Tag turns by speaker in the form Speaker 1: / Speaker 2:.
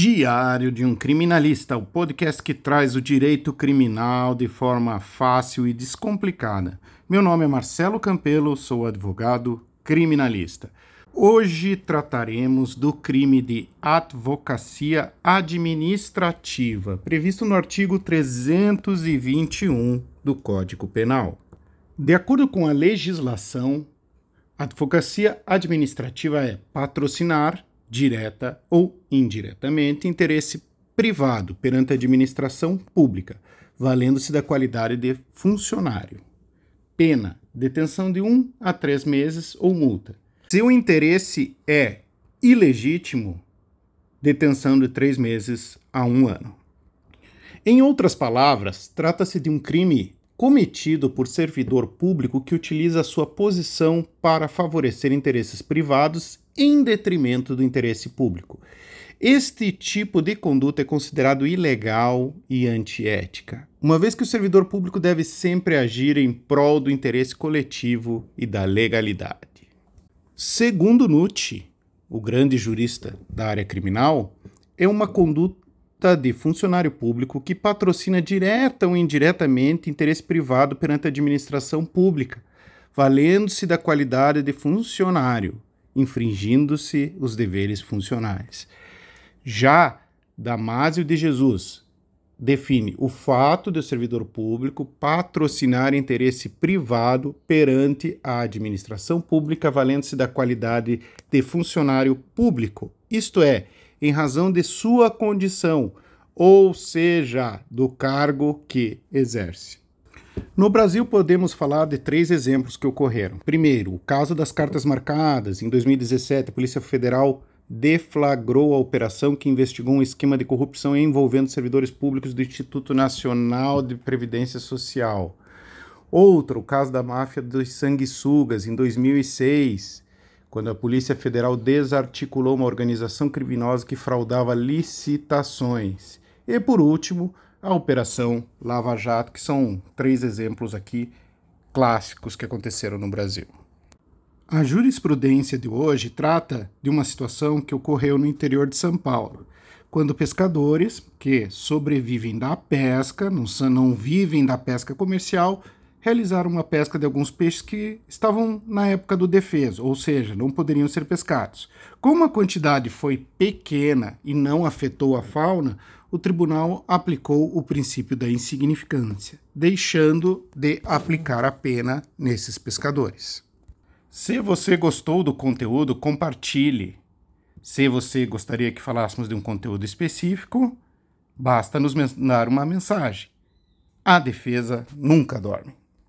Speaker 1: Diário de um Criminalista, o podcast que traz o direito criminal de forma fácil e descomplicada. Meu nome é Marcelo Campelo, sou advogado criminalista. Hoje trataremos do crime de advocacia administrativa, previsto no artigo 321 do Código Penal. De acordo com a legislação, advocacia administrativa é patrocinar direta ou indiretamente, interesse privado perante a administração pública, valendo-se da qualidade de funcionário. Pena: detenção de um a três meses ou multa. Se o interesse é ilegítimo, detenção de três meses a um ano. Em outras palavras, trata-se de um crime cometido por servidor público que utiliza sua posição para favorecer interesses privados em detrimento do interesse público. Este tipo de conduta é considerado ilegal e antiética, uma vez que o servidor público deve sempre agir em prol do interesse coletivo e da legalidade. Segundo Nucci, o grande jurista da área criminal, é uma conduta de funcionário público que patrocina direta ou indiretamente interesse privado perante a administração pública, valendo-se da qualidade de funcionário, infringindo-se os deveres funcionais. Já Damásio de Jesus define o fato do servidor público patrocinar interesse privado perante a administração pública, valendo-se da qualidade de funcionário público, isto é, em razão de sua condição, ou seja, do cargo que exerce. No Brasil, podemos falar de três exemplos que ocorreram. Primeiro, o caso das cartas marcadas. Em 2017, a Polícia Federal deflagrou a operação que investigou um esquema de corrupção envolvendo servidores públicos do Instituto Nacional de Previdência Social. Outro, o caso da máfia dos sanguessugas, em 2006 quando a Polícia Federal desarticulou uma organização criminosa que fraudava licitações. E por último, a Operação Lava Jato, que são três exemplos aqui clássicos que aconteceram no Brasil. A jurisprudência de hoje trata de uma situação que ocorreu no interior de São Paulo, quando pescadores que sobrevivem da pesca, não, não vivem da pesca comercial, realizaram uma pesca de alguns peixes que estavam na época do defeso, ou seja, não poderiam ser pescados. Como a quantidade foi pequena e não afetou a fauna, o tribunal aplicou o princípio da insignificância, deixando de aplicar a pena nesses pescadores. Se você gostou do conteúdo, compartilhe. Se você gostaria que falássemos de um conteúdo específico, basta nos mandar uma mensagem. A defesa nunca dorme.